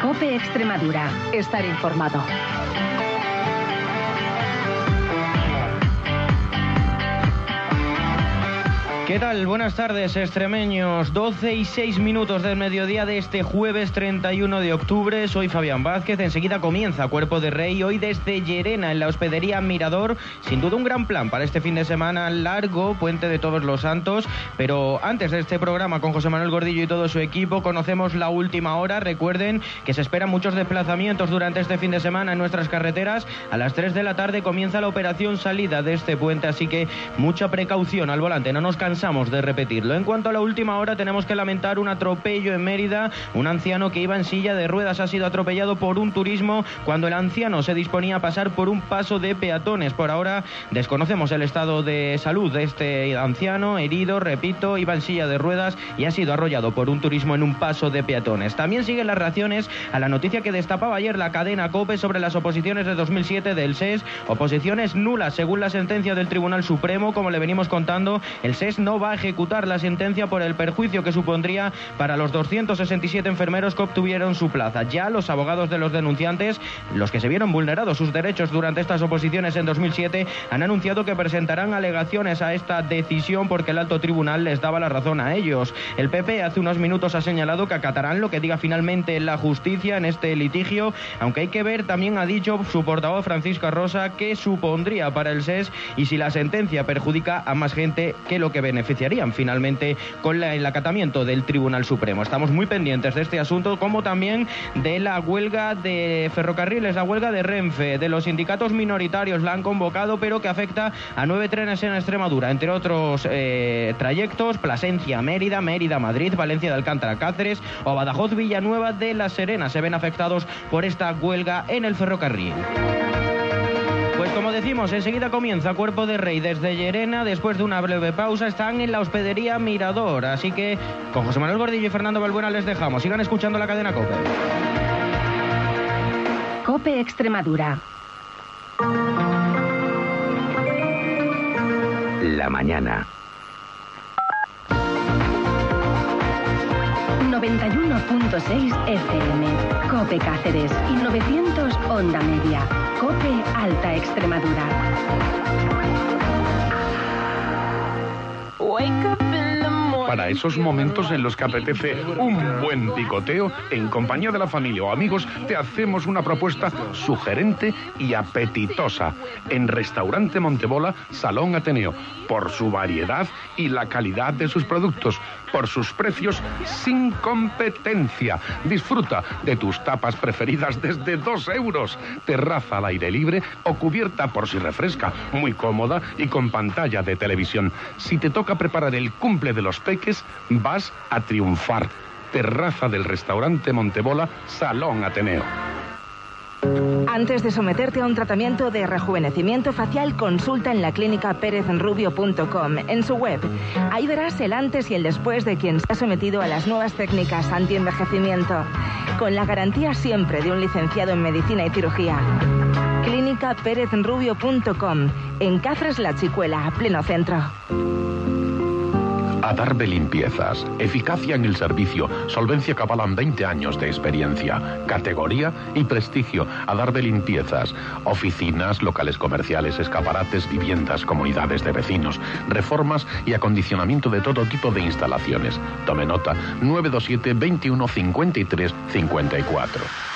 Cope Extremadura. Estar informado. ¿Qué tal? Buenas tardes, extremeños. 12 y 6 minutos del mediodía de este jueves 31 de octubre. Soy Fabián Vázquez. Enseguida comienza Cuerpo de Rey. Hoy desde Llerena, en la hospedería Mirador. Sin duda un gran plan para este fin de semana largo, Puente de Todos los Santos. Pero antes de este programa con José Manuel Gordillo y todo su equipo, conocemos la última hora. Recuerden que se esperan muchos desplazamientos durante este fin de semana en nuestras carreteras. A las 3 de la tarde comienza la operación salida de este puente, así que mucha precaución al volante. No nos cansamos de repetirlo. En cuanto a la última hora, tenemos que lamentar un atropello en Mérida. Un anciano que iba en silla de ruedas ha sido atropellado por un turismo cuando el anciano se disponía a pasar por un paso de peatones. Por ahora desconocemos el estado de salud de este anciano, herido, repito, iba en silla de ruedas y ha sido arrollado por un turismo en un paso de peatones. También siguen las reacciones a la noticia que destapaba ayer la cadena COPE sobre las oposiciones de 2007 del SES, oposiciones nulas según la sentencia del Tribunal Supremo, como le venimos contando, el SES no va a ejecutar la sentencia por el perjuicio que supondría para los 267 enfermeros que obtuvieron su plaza. Ya los abogados de los denunciantes, los que se vieron vulnerados sus derechos durante estas oposiciones en 2007, han anunciado que presentarán alegaciones a esta decisión porque el alto tribunal les daba la razón a ellos. El PP hace unos minutos ha señalado que acatarán lo que diga finalmente la justicia en este litigio, aunque hay que ver, también ha dicho su portavoz Francisca Rosa, que supondría para el SES y si la sentencia perjudica a más gente que lo que ven beneficiarían finalmente con el acatamiento del Tribunal Supremo. Estamos muy pendientes de este asunto, como también de la huelga de ferrocarriles, la huelga de Renfe, de los sindicatos minoritarios la han convocado, pero que afecta a nueve trenes en Extremadura, entre otros eh, trayectos, Plasencia, Mérida, Mérida, Madrid, Valencia de Alcántara, Cáceres o Badajoz, Villanueva de la Serena. Se ven afectados por esta huelga en el ferrocarril. Como decimos, enseguida comienza Cuerpo de Rey desde Llerena. Después de una breve pausa están en la hospedería Mirador. Así que con José Manuel Gordillo y Fernando Balbuena les dejamos. Sigan escuchando la cadena COPE. COPE Extremadura. La mañana. 91.6 FM, Cope Cáceres y 900 Onda Media, Cope Alta Extremadura. Para esos momentos en los que apetece un buen picoteo, en compañía de la familia o amigos, te hacemos una propuesta sugerente y apetitosa. En Restaurante Montebola, Salón Ateneo, por su variedad y la calidad de sus productos, por sus precios sin competencia. Disfruta de tus tapas preferidas desde dos euros. Terraza al aire libre o cubierta por si refresca, muy cómoda y con pantalla de televisión. Si te toca preparar el cumple de los peques, vas a triunfar. Terraza del restaurante Montebola, Salón Ateneo. Antes de someterte a un tratamiento de rejuvenecimiento facial, consulta en la clínica perezrubio.com, en su web. Ahí verás el antes y el después de quien se ha sometido a las nuevas técnicas anti-envejecimiento, con la garantía siempre de un licenciado en medicina y cirugía. Clínica perezrubio.com, en Cáceres La Chicuela, pleno centro. Adarve Limpiezas. Eficacia en el servicio. Solvencia Cabalan 20 años de experiencia. Categoría y prestigio. Adarve Limpiezas. Oficinas, locales comerciales, escaparates, viviendas, comunidades de vecinos. Reformas y acondicionamiento de todo tipo de instalaciones. Tome nota. 927 21 53 54.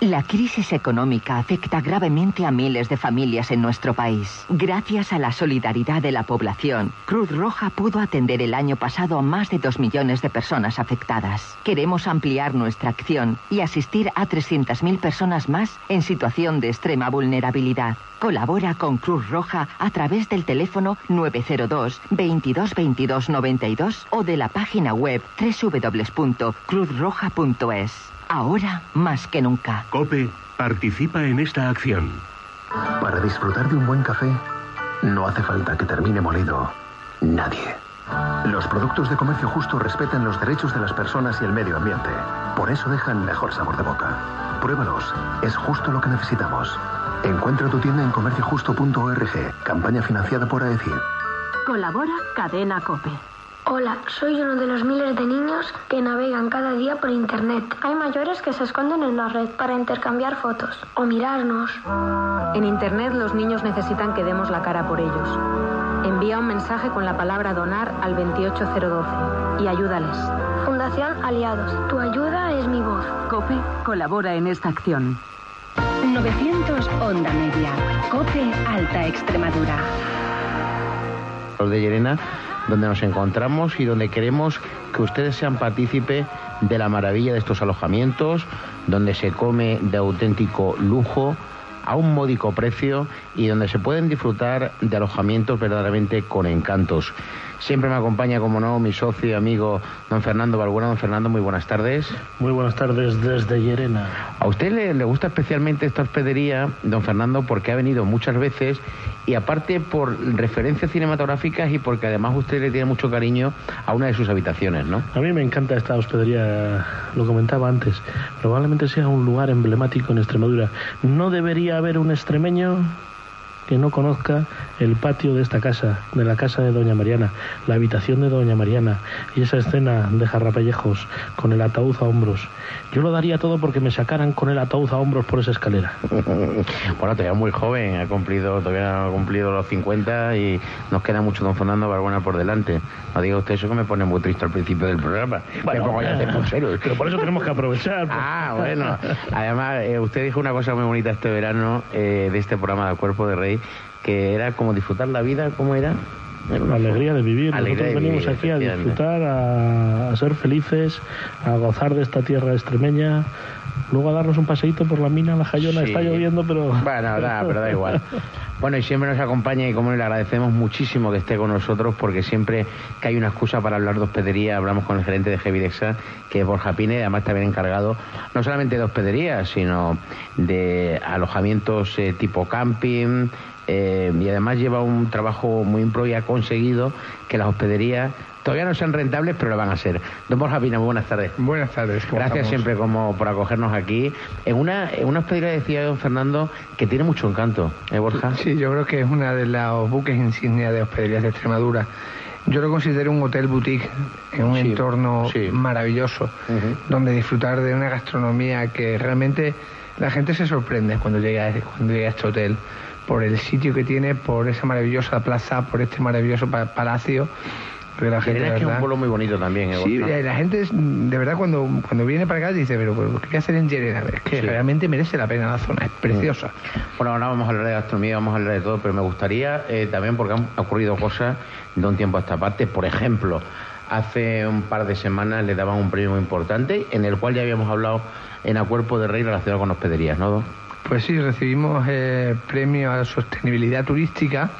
La crisis económica afecta gravemente a miles de familias en nuestro país. Gracias a la solidaridad de la población, Cruz Roja pudo atender el año pasado a más de dos millones de personas afectadas. Queremos ampliar nuestra acción y asistir a 300.000 personas más en situación de extrema vulnerabilidad. Colabora con Cruz Roja a través del teléfono 902 22 22 92 o de la página web www.cruzroja.es. Ahora más que nunca. Cope participa en esta acción. Para disfrutar de un buen café, no hace falta que termine molido nadie. Los productos de comercio justo respetan los derechos de las personas y el medio ambiente. Por eso dejan mejor sabor de boca. Pruébalos. Es justo lo que necesitamos. Encuentra tu tienda en comerciojusto.org. Campaña financiada por AECI. Colabora Cadena Cope. Hola, soy uno de los miles de niños que navegan cada día por Internet. Hay mayores que se esconden en la red para intercambiar fotos o mirarnos. En Internet los niños necesitan que demos la cara por ellos. Envía un mensaje con la palabra donar al 28012 y ayúdales. Fundación Aliados, tu ayuda es mi voz. COPE colabora en esta acción. 900 Onda Media. COPE Alta Extremadura. Los de Llerena donde nos encontramos y donde queremos que ustedes sean partícipes de la maravilla de estos alojamientos, donde se come de auténtico lujo a un módico precio y donde se pueden disfrutar de alojamientos verdaderamente con encantos. Siempre me acompaña, como no, mi socio y amigo don Fernando Balbuena. Don Fernando, muy buenas tardes. Muy buenas tardes desde Llerena. A usted le, le, gusta especialmente esta hospedería, don Fernando, porque ha venido muchas veces y aparte por referencias cinematográficas y porque además usted le tiene mucho cariño a una de sus habitaciones, ¿no? A mí me encanta esta hospedería, lo comentaba antes. Probablemente sea un lugar emblemático en Extremadura. No debería haber un extremeño que no conozca el patio de esta casa, de la casa de Doña Mariana, la habitación de Doña Mariana y esa escena de jarrapellejos con el ataúd a hombros. Yo lo daría todo porque me sacaran con el ataúd a hombros por esa escalera. bueno, todavía muy joven, ha cumplido, todavía ha cumplido los 50 y nos queda mucho don Fernando Barbuena por delante. No diga usted eso que me pone muy triste al principio del programa. Bueno, me ya pero por eso tenemos que aprovechar. Pues. Ah, bueno. Además, eh, usted dijo una cosa muy bonita este verano eh, de este programa de Cuerpo de Rey que era como disfrutar la vida, ¿cómo era? La alegría de vivir. Alegría Nosotros de venimos vivir, aquí a disfrutar, a, a, ser felices, a gozar de esta tierra extremeña. Luego a darnos un paseíto por la mina, la Jayona, Sí. está lloviendo, pero... Bueno, da, pero da igual. Bueno, y siempre nos acompaña y como le agradecemos muchísimo que esté con nosotros porque siempre que hay una excusa para hablar de hospedería, hablamos con el gerente de Gevidexa, que es Borja Pine, además también encargado no solamente de hospedería, sino de alojamientos eh, tipo camping, eh, y además lleva un trabajo muy impro y ha conseguido que las hospederías todavía no sean rentables, pero lo van a ser. Don Borja Pina, muy buenas tardes. Buenas tardes. ¿cómo Gracias estamos? siempre como por acogernos aquí. En una, en una hospedería decía don Fernando que tiene mucho encanto, ¿eh, Borja? Sí, yo creo que es una de los buques insignia de hospederías de Extremadura. Yo lo considero un hotel boutique en un Sí, entorno sí. maravilloso, donde disfrutar de una gastronomía que realmente la gente se sorprende cuando llega, cuando llega a este hotel por el sitio que tiene, por esa maravillosa plaza, por este maravilloso pa- palacio. Porque la gente, que es un pueblo muy bonito también, ¿eh, Sí, la gente es- de verdad cuando, cuando viene para acá dice, pero, pero ¿qué voy a hacer en Llerena? Es que Sí. realmente merece la pena la zona, es preciosa. Bueno, ahora vamos a hablar de gastronomía, vamos a hablar de todo, pero me gustaría eh, también, porque han ocurrido cosas de un tiempo a esta parte, por ejemplo, hace un par de semanas le daban un premio muy importante, en el cual ya habíamos hablado en A Cuerpo de Rey relacionado con hospederías, ¿no? Pues sí, recibimos eh, premio a sostenibilidad turística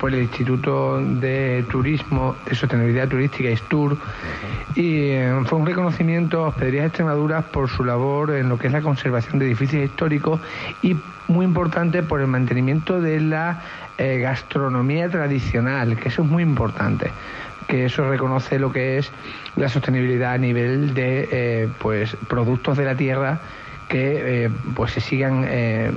por el Instituto de Turismo de Sostenibilidad Turística ISTUR. Y eh, fue un reconocimiento a Hospederías Extremadura por su labor en lo que es la conservación de edificios históricos y muy importante por el mantenimiento de la eh, gastronomía tradicional, que eso es muy importante que eso reconoce lo que es la sostenibilidad a nivel de eh, pues productos de la tierra que eh, pues se sigan eh,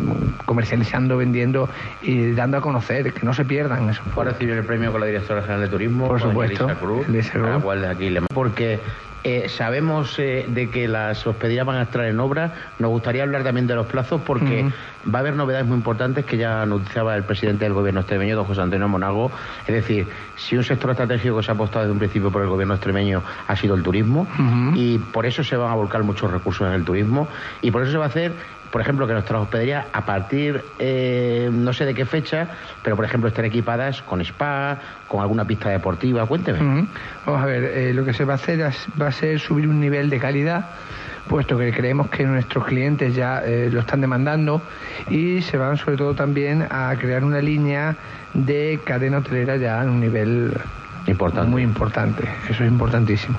comercializando, vendiendo y dando a conocer, que no se pierdan esos Fue a recibir el premio con la directora general de turismo, Por supuesto, Cruz, Cruz. a la cual de aquí le porque eh, sabemos eh, de que las hospederías van a estar en obra. Nos gustaría hablar también de los plazos porque va a haber novedades muy importantes que ya anunciaba el presidente del gobierno extremeño, don José Antonio Monago. Es decir, si un sector estratégico que se ha apostado desde un principio por el gobierno extremeño ha sido el turismo y por eso se van a volcar muchos recursos en el turismo y por eso se va a hacer por ejemplo, que nuestras hospederías, a partir, eh, no sé de qué fecha, pero por ejemplo, estén equipadas con spa, con alguna pista deportiva. Cuénteme. Vamos a ver, eh, lo que se va a hacer va a ser subir un nivel de calidad, puesto que creemos que nuestros clientes ya eh, lo están demandando y se van sobre todo también a crear una línea de cadena hotelera ya en un nivel Importante. muy importante, eso es importantísimo.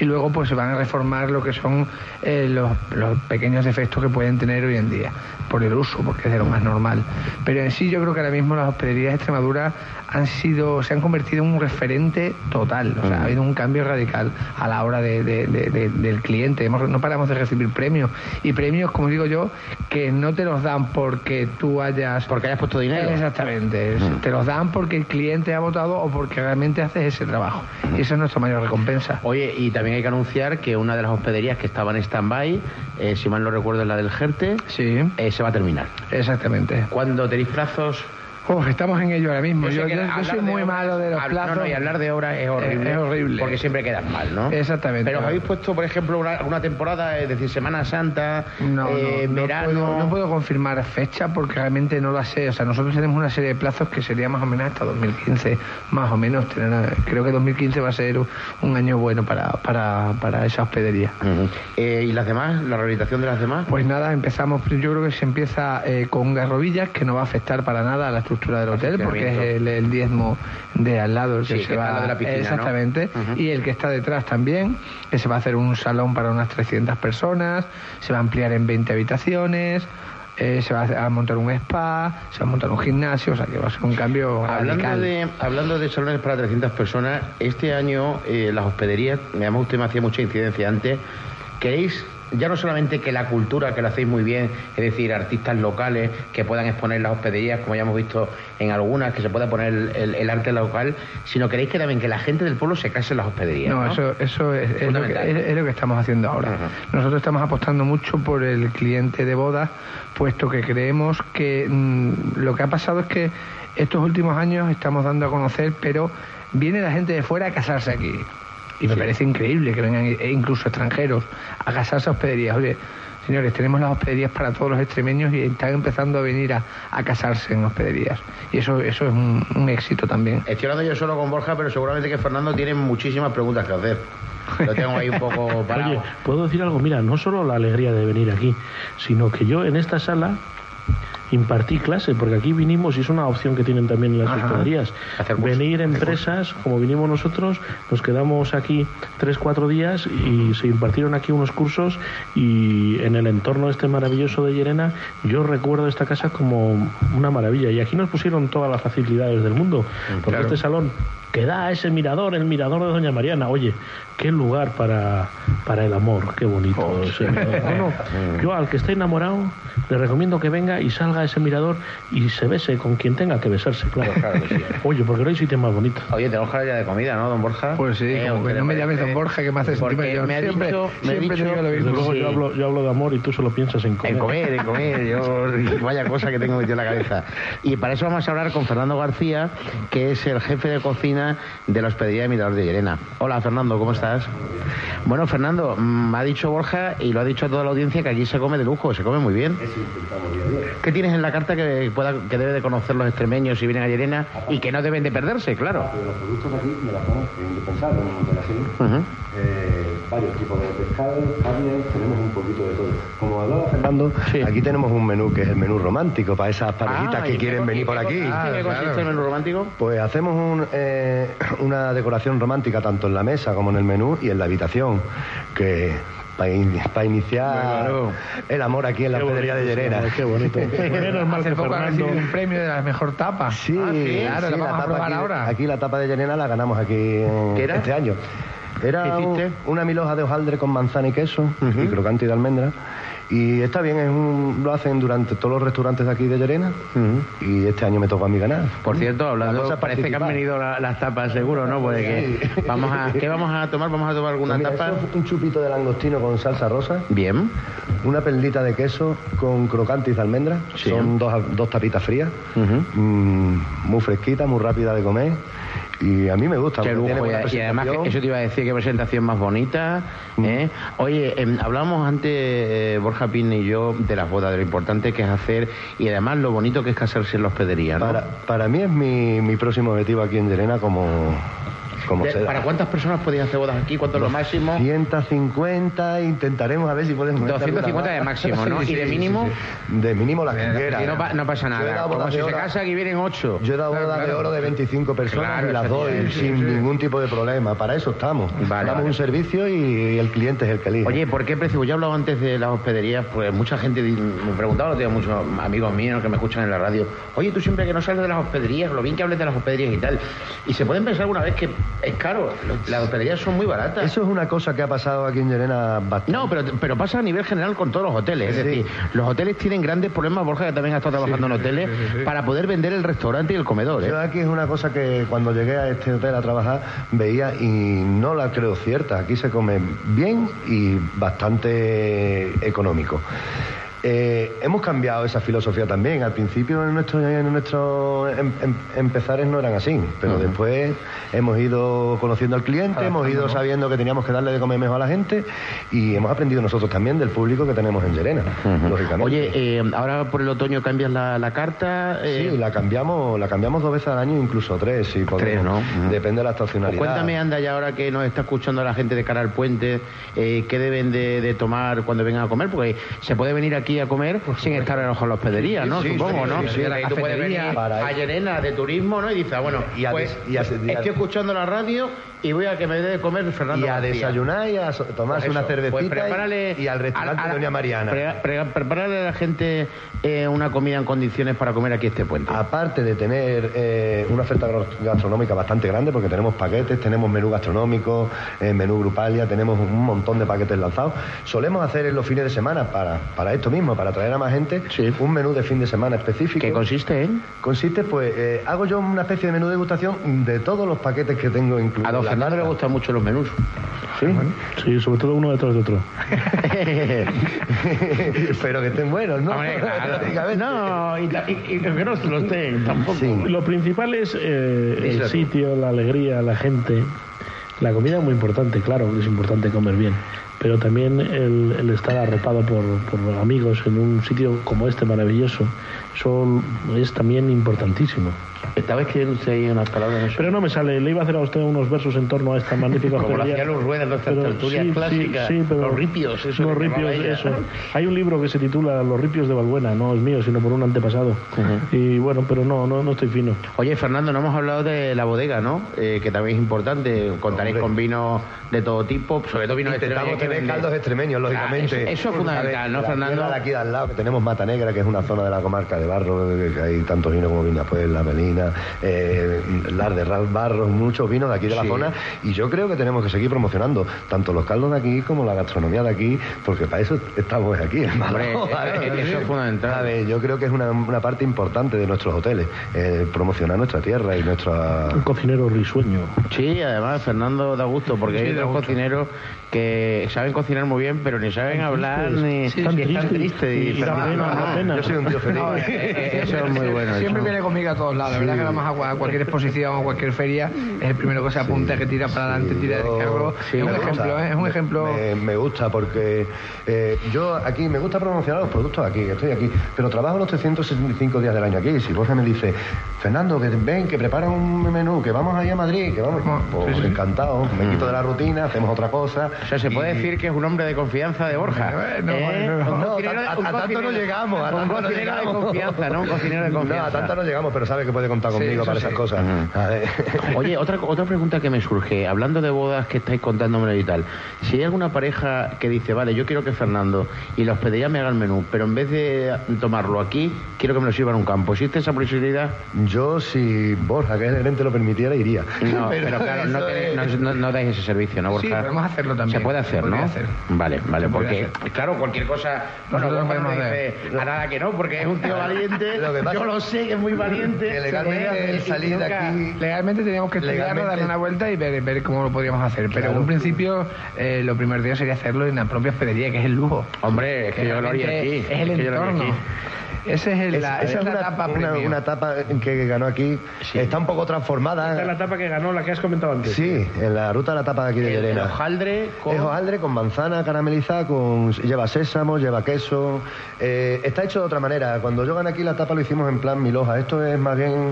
Y luego pues se van a reformar lo que son eh, los, los pequeños defectos que pueden tener hoy en día, por el uso, porque es de lo más normal. Pero en sí yo creo que ahora mismo las hospederías de Extremadura han sido, se han convertido en un referente total, o sea, ha habido un cambio radical a la hora de- de- de- de- del cliente, Hemos- no paramos de recibir premios, y premios, como digo yo, que no te los dan porque tú hayas... Porque hayas puesto dinero. Exactamente, Mm. te los dan porque el cliente ha votado o porque realmente haces ese trabajo. Y esa es nuestra mayor recompensa. Oye, y también hay que anunciar que una de las hospederías que estaba en stand-by, eh, si mal no recuerdo, es la del Jerte, Sí, eh, se va a terminar. exactamente. ¿Cuándo tenéis plazos? Uf, estamos en ello ahora mismo. Yo, yo- yo soy muy malo de los plazos. No, no, y hablar de obras es horrible. Es horrible. Porque siempre quedas mal, ¿no? Exactamente. Pero os habéis puesto, por ejemplo, una, una temporada, es decir, Semana Santa, No, eh, no, no verano. puedo, no puedo confirmar fecha porque realmente no la sé. O sea, nosotros tenemos una serie de plazos que sería más o menos hasta 2015, más o menos. Creo que 2015 va a ser un año bueno para, para, para esa hospedería. Ujú. Eh, ¿Y las demás? ¿La rehabilitación de las demás? Pues nada, empezamos, yo creo que se empieza eh, con garrobillas, que no va a afectar para nada a la estructura del hotel, porque es el, el diezmo de al lado el que Sí, se que va al de la piscina, ¿no? Exactamente. Y el que está detrás también, que se va a hacer un salón para unas 300 personas, se va a ampliar en 20 habitaciones. eh, se va a montar un spa, se va a montar un gimnasio, o sea que va a ser un cambio Hablando radical. de, hablando de salones para 300 personas, este año eh, las hospederías, además usted me hacía mucha incidencia antes, ¿queréis ya no solamente que la cultura, que lo hacéis muy bien, es decir, artistas locales que puedan exponer las hospederías, como ya hemos visto en algunas, que se pueda poner el, el- el arte local, sino queréis que también que la gente del pueblo se case en las hospederías? No, No, eso, eso es, es lo que, es- es lo que estamos haciendo ahora. Nosotros estamos apostando mucho por el cliente de bodas, puesto que creemos que mm, lo que ha pasado es que estos últimos años estamos dando a conocer, pero viene la gente de fuera a casarse aquí. Y me parece increíble que vengan e incluso extranjeros a casarse a hospederías. Oye, señores, tenemos las hospederías para todos los extremeños y están empezando a venir a, a casarse en hospederías. Y eso, eso es un, un éxito también. Estoy hablando yo solo con Borja, pero seguramente que Fernando tiene muchísimas preguntas que hacer. Lo tengo ahí un poco parado. Oye, ¿puedo decir algo? Mira, no solo la alegría de venir aquí, sino que yo en esta sala impartí clase, porque aquí vinimos y es una opción que tienen también las cursos, Venir empresas, como vinimos nosotros, nos quedamos aquí tres, cuatro días y se impartieron aquí unos cursos y en el entorno este maravilloso de Llerena yo recuerdo esta casa como una maravilla. Y aquí nos pusieron todas las facilidades del mundo, porque claro. este salón que da a ese mirador, el mirador de Doña Mariana, oye, qué lugar para, para el amor, qué bonito ese mirador. No, no, yo al que esté enamorado le recomiendo que venga y salga a ese mirador y se bese con quien tenga que besarse, claro. Claro que sí. Oye, porque no hay sitio más bonito. Oye, tenemos que hablar ya de comida, ¿no, don Borja? Pues sí, Eh, ¿a como usted que le no me llames don Borja, que me hace Porque sentir yo me ha siempre, dicho, me siempre dicho- te digo lo mismo. luego Sí. yo, hablo, yo hablo de amor y tú solo piensas en comer. En comer, en comer, yo vaya cosa que tengo metido en la cabeza. Y para eso vamos a hablar con Fernando García, que es el jefe de cocina de la hospedería de Mirador de Llerena. Hola Fernando, ¿cómo estás? Bueno, Fernando, mm, me ha dicho Borja y lo ha dicho a toda la audiencia que aquí se come de lujo, se come muy bien. ¿Qué tienes en la carta que pueda que debe de conocer los extremeños si vienen a Llerena y que no deben de perderse, claro? Los productos de aquí, de la zona, indispensables varios tipos de pescado, carne, tenemos un poquito de todo. Como hablaba Fernando, aquí tenemos un menú que es el menú romántico para esas parejitas Ah, que ¿y quieren venir por aquí. ¿y qué consiste el menú romántico? Pues hacemos un, eh, una decoración romántica tanto en la mesa como en el menú y en la habitación, que para iniciar Claro. el amor aquí en la hospedería de Llerena. Qué bonito. Menos mal Hace que poco ha recibido un premio de la mejor tapa. Sí, Ah, claro, sí, la vamos a tapa probar aquí, ahora. Aquí la tapa de Llerena la ganamos aquí en- ¿Qué era? este año. Era una milhoja de hojaldre con manzana y queso y crocante y de almendra. Y está bien, es un- lo hacen durante todos los restaurantes de aquí de Llerena y este año me tocó a mí ganar. Por cierto, La hablando, parece que han venido la- las tapas, seguro, ¿no? Pues que vamos a, ¿Qué vamos a tomar? ¿Vamos a tomar alguna Pues mira, tapa? es un chupito de langostino con salsa rosa, Bien. Una perlita de queso con crocantes de almendra, Sí. son dos, dos tapitas frías, mm, muy fresquita, muy rápida de comer. y a mí me gusta. Qué lujo, tiene buena y, además eso te iba a decir, qué presentación más bonita. ¿eh? Oye, em, hablábamos antes, eh, Borja Pin y yo, de las bodas, de lo importante que es hacer y además lo bonito que es casarse en la hospedería, ¿no? Para, para mí es mi, mi próximo objetivo aquí en Llerena como, como De-. ¿Para cuántas personas podéis hacer bodas aquí? ¿Cuánto es lo máximo? 150, intentaremos a ver si podemos... meter 250 alguna de máximo, ¿no? ¿Y de mínimo? De mínimo la. Y no, pa- no pasa Yo nada. Como si se casa aquí vienen ocho. Yo he dado bodas de oro de 25 personas Claro, y las doy sin ningún tipo de problema. Para eso estamos. Vale, Damos vale. un servicio y el cliente es el que elige. Oye, ¿por qué precio? Ya he hablado antes de las hospederías, pues mucha gente me preguntaba, lo tengo muchos amigos míos que me escuchan en la radio, oye, tú siempre que no sales de las hospederías, lo bien que hables de las hospederías y tal. Y se pueden pensar alguna vez que es caro, las hospederías son muy baratas. Eso es una cosa que ha pasado aquí en Llerena bastante. No, pero, pero pasa a nivel general con todos los hoteles. Es Sí. decir, los hoteles tienen grandes problemas, Borja, que también ha estado trabajando en hoteles, para poder vender el restaurante y el comedor. ¿eh? Yo aquí es una cosa que cuando llegué a este hotel a trabajar veía y no la creo cierta. Aquí se come bien y bastante económico. Eh, hemos cambiado esa filosofía también. Al principio en nuestros en em- em- empezares no eran así, pero después hemos ido conociendo al cliente, hemos ido sabiendo que teníamos que darle de comer mejor a la gente y hemos aprendido nosotros también del público que tenemos en Llerena, lógicamente. Oye, eh, ahora por el otoño cambias la, la carta. eh, Sí, la cambiamos, la cambiamos dos veces al año, incluso tres, si podemos. Tres, ¿no? Depende de la Pues estacionalidad. cuéntame, anda, ya ahora que nos está escuchando la gente de cara al puente, ¿qué deben de, de tomar cuando vengan a comer? Porque se puede venir aquí a comer sin estar en la hospedería, ¿no? Sí, Supongo, sí, ¿no? sí, Ahí tú puedes venir a Llerena de turismo, ¿no? Y dices, bueno, Y a pues, y a- y a- estoy escuchando la radio y voy a que me dé de comer Fernando Y a García. desayunar y a tomarse Pues una cervecita pues y- al restaurante a- de Doña Mariana. pre- pre- prepárale a la gente eh, una comida en condiciones para comer aquí este puente. Aparte de tener eh, una oferta gastronómica bastante grande, porque tenemos paquetes, tenemos menú gastronómico, eh, menú grupal, ya tenemos un montón de paquetes lanzados. Solemos hacer en los fines de semana, para, para esto mismo, para atraer a más gente, un menú de fin de semana específico. ¿Qué consiste en? Consiste, pues, eh, hago yo una especie de menú de degustación de todos los paquetes que tengo incluidos. A don Fernando le gustan mucho los menús. Sí. Sí, sobre todo uno detrás de otro. Pero que estén buenos, ¿no? Hombre, claro. Lógicamente. No, y, y- y que no se los den tampoco. Lo principal es eh, el sitio, la alegría, la gente. La comida es muy importante, claro que es importante comer bien, pero también el, estar arropado por, amigos en un sitio como este maravilloso, es también importantísimo. Estaba escribiendo usted ahí unas palabras. Pero no me sale, le iba a hacer a usted unos versos en torno a esta magnífica Como lo hostelería. hacía Luz Rueda en nuestras Pero tertulias sí, clásicas. sí, pero Los ripios, eso Los ripios, eso. Hay un libro que se titula Los ripios de Balbuena, no es mío, sino por un antepasado. Y bueno, pero no, no, no estoy fino. Oye, Fernando, no hemos hablado de la bodega, ¿no? Eh, que también es importante. Contaréis con vinos de todo tipo, sobre todo vinos Intentamos tener caldos extremeños, lógicamente. Ah, eso, eso es fundamental, ver, ¿no, Fernando? aquí de al lado, que tenemos Mata Negra, que es una zona de la comarca de Barro, que hay tantos vinos como Viñapuel, La Eh, Lar de Ral Barros, muchos vinos de aquí de la Sí. zona. Y yo creo que tenemos que seguir promocionando tanto los caldos de aquí como la gastronomía de aquí, porque para eso estamos aquí, en Hombre, eso es fundamental. A ver, yo creo que es una, una parte importante de nuestros hoteles, eh, promocionar nuestra tierra y nuestra... Un cocinero risueño. Sí, además Fernando da gusto, porque Sí, hay otros cocineros que saben cocinar muy bien, pero ni saben hablar, ni Sí, están tristes. Y- y ah. Yo soy un tío feliz. No, eh, eh, Eso es muy bueno, Siempre eso. viene conmigo a todos lados. Verdad que a cua- a cualquier exposición o cualquier feria, es el primero que se apunta, que tira para adelante, tira del carro. Sí, es un me ejemplo, gusta. ¿eh? es un ejemplo. Me, me gusta porque eh, yo aquí me gusta promocionar los productos aquí, estoy aquí, pero trabajo los 365 días del año aquí. Si Borja me dice, Fernando, que ven, que prepara un menú, que vamos ahí a Madrid, que vamos, pues encantado, me quito de la rutina, hacemos otra cosa. O sea, se puede decir que es un hombre de confianza de Borja. No, ¿eh? no, Un no, de- a, un tanto no llegamos, a un tanto no cocinero de llegamos. confianza, ¿no? Un cocinero de No, confianza. a tanto no llegamos, pero sabe que puede contar Sí, conmigo para sí. esas cosas. Oye, otra, otra pregunta que me surge, hablando de bodas que estáis contándome y tal, si hay alguna pareja que dice, vale, yo quiero que Fernando y la hospedería me haga el menú, pero en vez de tomarlo aquí, quiero que me lo sirvan en un campo, ¿existe esa posibilidad? Yo, si Borja, que es el gerente, lo permitiera, iría. No, pero, claro, no, tenéis- es- no, no- no dais ese servicio, ¿no, Borja? Sí, podemos hacerlo también. Se puede hacer, hacer. Vale, vale, Se porque, claro, cualquier cosa. Bueno, no podemos dice a nada que no, porque es un tío valiente. Lo que pasa- Yo lo sé que es muy valiente. Legalmente el salir de aquí- Legalmente teníamos que estudiarlo, darle una vuelta y ver, ver cómo lo podríamos hacer. Pero en un principio, eh, lo primero sería hacerlo en la propia hospedería, que es el lujo. Hombre, es que yo lo haría aquí. Es el es entorno. Ese es el, Es- la, esa esa es la una, etapa una, una etapa que ganó aquí. Está un poco transformada. Esta es la tapa que ganó, la que has comentado antes. Sí, en la ruta de la tapa de aquí de El- el Llerena. hojaldre con- Es hojaldre con manzana caramelizada, con, lleva sésamo, lleva queso. Eh, está hecho de otra manera. Cuando yo gané aquí la tapa lo hicimos en plan miloja. Esto es más bien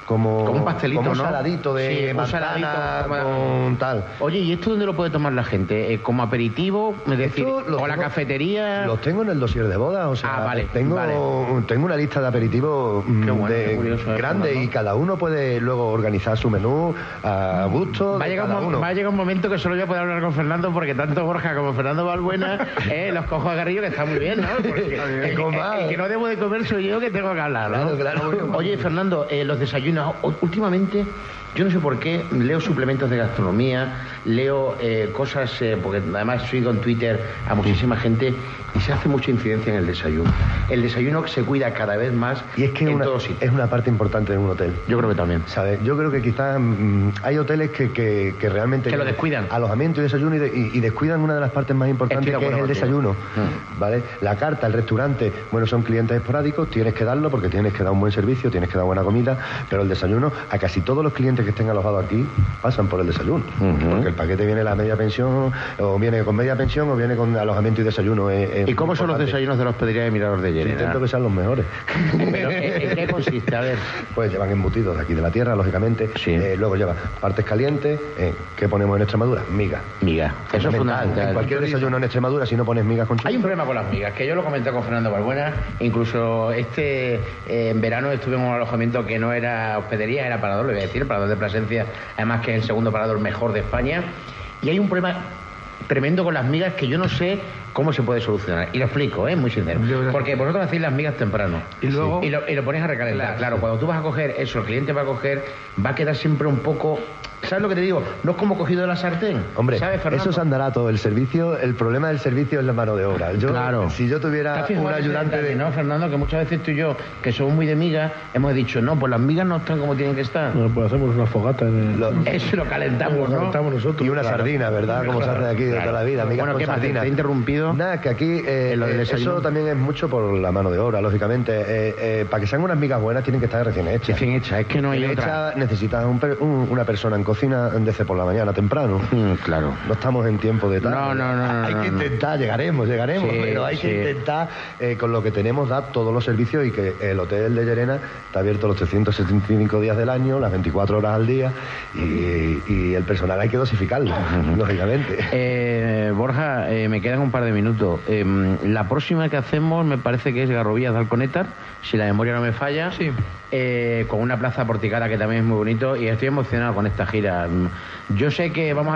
como, Como un pastelito, como un ¿no? saladito de Sí, un manzana saladito, como- con tal. Oye, ¿y esto dónde lo puede tomar la gente? Eh, ¿Como aperitivo? Es decir, o la cafetería. Los tengo en el dossier de boda, o sea, Ah, vale, tengo, vale. tengo una lista de aperitivos mm, bueno, de- qué curioso, eh, grande y cada uno puede luego organizar su menú a gusto Va a, llegar un, va a llegar un momento que solo voy a poder hablar con Fernando porque tanto Borja como Fernando Balbuena eh, los cojo a Garrillo que está muy bien, ¿no? Porque el, el- el que no debo de comer soy yo que tengo que hablar, ¿no? Claro, claro. Oye, Fernando, eh, los desayunos, últimamente, yo no sé por qué, leo suplementos de gastronomía, leo eh, cosas, eh, porque además sigo en Twitter a muchísima gente y se hace mucha incidencia en el desayuno. El desayuno se cuida cada vez más Y es que en una- todos sitios. es una parte importante de un hotel. Yo creo que también. ¿Sabes? Yo creo que quizás mm, hay hoteles que, que, que realmente... Que lo descuidan. Alojamiento y desayuno y, de- y- y descuidan una de las partes más importantes Estoy que es el desayuno. contigo. ¿Vale? La carta, el restaurante, bueno, son clientes esporádicos, tienes que darlo porque tienes que dar un buen servicio, tienes que dar buena comida, pero el desayuno, a casi todos los clientes que estén alojados aquí pasan por el desayuno. Porque el paquete viene la media pensión, o viene con media pensión, o viene con alojamiento y desayuno. es- es ¿Y cómo son los desayunos de la hospedería de Mirador de Llerena? intento que sean los mejores. Pero, ¿en- qué consiste? A ver. Pues llevan embutidos de aquí de la tierra, lógicamente. Eh, luego lleva partes calientes. eh, ¿Qué ponemos en Extremadura? Migas. Migas. Eso es fundamental. En cualquier desayuno en Extremadura, si no pones migas con Hay un problema con las migas, que yo lo comenté con Fernando Balbuena. Incluso este eh, en verano estuve en un alojamiento que no era hospedería, era parador, le voy a decir, parador de Plasencia, además que es el segundo parador mejor de España. Y hay un problema tremendo con las migas que yo no sé cómo se puede solucionar. Y lo explico, ¿eh? muy sincero. Porque vosotros hacéis las migas temprano. Y luego- Y lo, y lo pones a recalentar. Claro. Claro, cuando tú vas a coger eso, el cliente va a coger, va a quedar siempre un poco... ¿Sabes lo que te digo? No es como cogido de la sartén. Hombre, ¿Sabes, eso es andarato. El servicio, el problema del servicio es la mano de obra. Yo, Claro. Si yo ¿Te tuviera un ayudante detalle, de... ¿no, Fernando? Que muchas veces tú y yo, que somos muy de migas, hemos dicho, no, pues las migas no están como tienen que estar. Bueno, pues hacemos una fogata en el... Eso lo calentamos, Lo ¿no? calentamos nosotros. Y una Claro. sardina, ¿verdad? Como se hace aquí de Claro. toda la vida. migas Bueno, con ¿qué más? sardina. ¿Te he interrumpido? Nada, que aquí eh, En lo del eh, eso también es mucho por la mano de obra, lógicamente. Eh, eh, para que sean unas migas buenas tienen que estar recién hechas. Recién hechas, es que no hay otra. hechas necesitas un per- un- una persona en cocina desde por la mañana temprano. Mm, claro. No estamos en tiempo de tal. No, no, no, Hay no, que no. intentar, llegaremos, llegaremos, Sí, pero hay sí. que intentar eh, con lo que tenemos dar todos los servicios y que el hotel de Llerena está abierto los 375 días del año, las 24 horas al día y, y el personal hay que dosificarlo, lógicamente. Borja, me quedan un par de minutos. Eh, la próxima que hacemos me parece que es Garrovías de Alconétar, si la memoria no me falla. Sí. Eh, con una plaza porticada que también es muy bonito y estoy emocionado con esta gira. Mm, Yo sé que vamos a